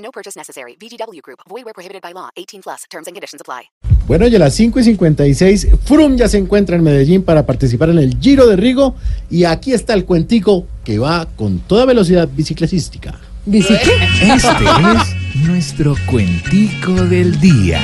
No purchase necessary. VGW Group. Void where prohibited by law. 18 plus. Terms and conditions apply. Bueno, ya a las 5 y 56, Frum ya se encuentra en Medellín para participar en el Giro de Rigo y aquí está el cuentico que va con toda velocidad bicicletística. Este es nuestro cuentico del día.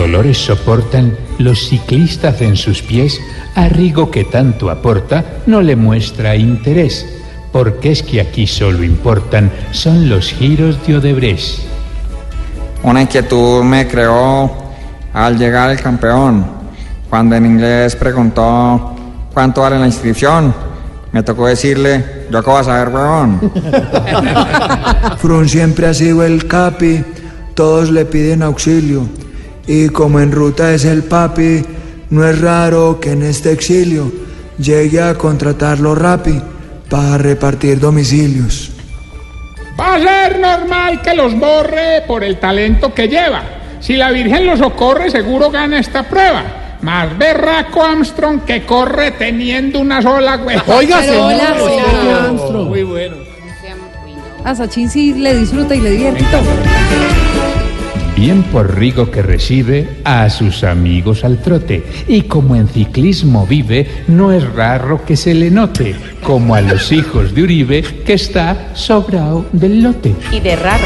Dolores soportan, los ciclistas en sus pies, a Rigo que tanto aporta, no le muestra interés, porque es que aquí solo importan son los giros de Odebrecht. Una inquietud me creó al llegar el campeón, cuando en inglés preguntó cuánto vale la inscripción. Me tocó decirle, yo qué vas a saber, weón. Frun siempre ha sido el capi, todos le piden auxilio. Y como en ruta es el papi, no es raro que en este exilio llegue a contratarlo rapi para repartir domicilios. Va a ser normal que los borre por el talento que lleva. Si la Virgen lo socorre, seguro gana esta prueba. Más berraco Armstrong que corre teniendo una sola hueá. Oiga, hola, señor. Armstrong. Muy bueno. A Sachin sí le disfruta y le divierte. Bien por Rigo que recibe a sus amigos al trote. Y como en ciclismo vive, no es raro que se le note, como a los hijos de Uribe, que está sobrado del lote. Y de raro.